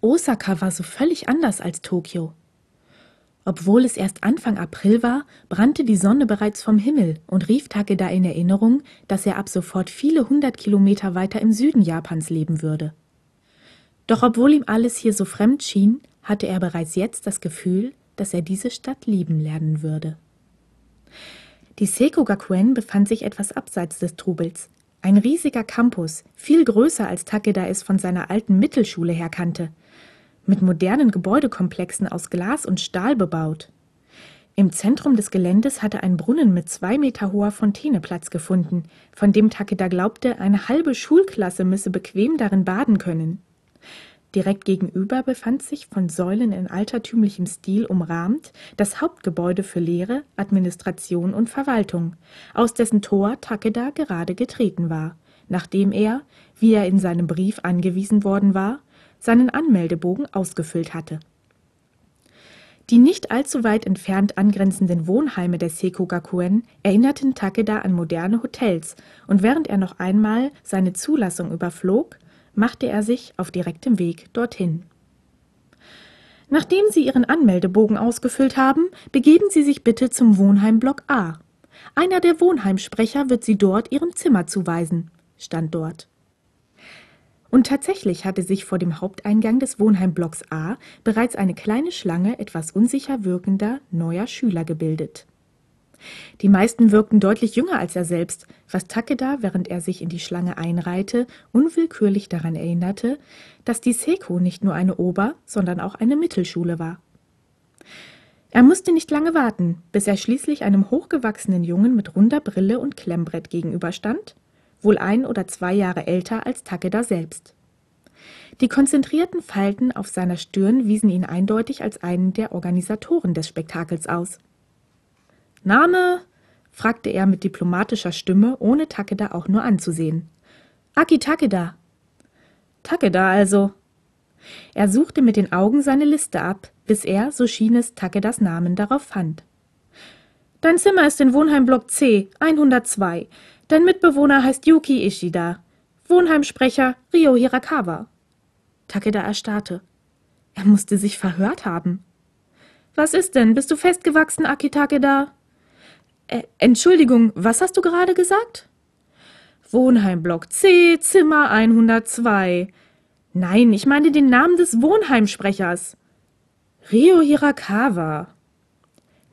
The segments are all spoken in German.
Osaka war so völlig anders als Tokio. Obwohl es erst Anfang April war, brannte die Sonne bereits vom Himmel und rief Takeda in Erinnerung, dass er ab sofort viele hundert Kilometer weiter im Süden Japans leben würde. Doch obwohl ihm alles hier so fremd schien, hatte er bereits jetzt das Gefühl, dass er diese Stadt lieben lernen würde. Die Seiko Gakuen befand sich etwas abseits des Trubels. Ein riesiger Campus, viel größer als Takeda es von seiner alten Mittelschule her kannte – mit modernen Gebäudekomplexen aus Glas und Stahl bebaut. Im Zentrum des Geländes hatte ein Brunnen mit zwei Meter hoher Fontäne Platz gefunden, von dem Takeda glaubte, eine halbe Schulklasse müsse bequem darin baden können. Direkt gegenüber befand sich, von Säulen in altertümlichem Stil umrahmt, das Hauptgebäude für Lehre, Administration und Verwaltung, aus dessen Tor Takeda gerade getreten war, nachdem er, wie er in seinem Brief angewiesen worden war, seinen Anmeldebogen ausgefüllt hatte. Die nicht allzu weit entfernt angrenzenden Wohnheime der Seiko Gakuen erinnerten Takeda an moderne Hotels, und während er noch einmal seine Zulassung überflog, machte er sich auf direktem Weg dorthin. Nachdem Sie Ihren Anmeldebogen ausgefüllt haben, begeben Sie sich bitte zum Wohnheim Block A. Einer der Wohnheimsprecher wird Sie dort Ihrem Zimmer zuweisen, stand dort. Und tatsächlich hatte sich vor dem Haupteingang des Wohnheimblocks A bereits eine kleine Schlange etwas unsicher wirkender neuer Schüler gebildet. Die meisten wirkten deutlich jünger als er selbst, was Takeda, während er sich in die Schlange einreihte, unwillkürlich daran erinnerte, dass die Seiko nicht nur eine Ober-, sondern auch eine Mittelschule war. Er musste nicht lange warten, bis er schließlich einem hochgewachsenen Jungen mit runder Brille und Klemmbrett gegenüberstand wohl ein oder zwei Jahre älter als Takeda selbst. Die konzentrierten Falten auf seiner Stirn wiesen ihn eindeutig als einen der Organisatoren des Spektakels aus. Name? fragte er mit diplomatischer Stimme, ohne Takeda auch nur anzusehen. Aki Takeda. Takeda also. Er suchte mit den Augen seine Liste ab, bis er, so schien es, Takedas Namen darauf fand. Dein Zimmer ist in Wohnheimblock C, 102. Dein Mitbewohner heißt Yuki Ishida. Wohnheimsprecher Ryo Hirakawa. Takeda erstarrte. Er musste sich verhört haben. Was ist denn? Bist du festgewachsen, Aki Takeda? Äh, Entschuldigung, was hast du gerade gesagt? Wohnheimblock C, Zimmer 102. Nein, ich meine den Namen des Wohnheimsprechers. Ryo Hirakawa.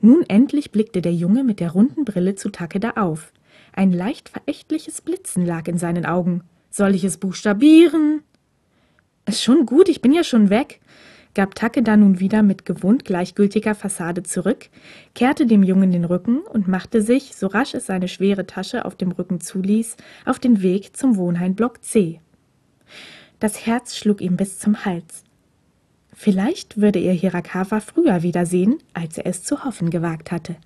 Nun endlich blickte der Junge mit der runden Brille zu Takeda auf. Ein leicht verächtliches Blitzen lag in seinen Augen. Soll ich es buchstabieren? Schon gut, ich bin ja schon weg, gab Takeda nun wieder mit gewohnt gleichgültiger Fassade zurück, kehrte dem Jungen den Rücken und machte sich, so rasch es seine schwere Tasche auf dem Rücken zuließ, auf den Weg zum Wohnheimblock C. Das Herz schlug ihm bis zum Hals. Vielleicht würde er Hirakawa früher wiedersehen, als er es zu hoffen gewagt hatte.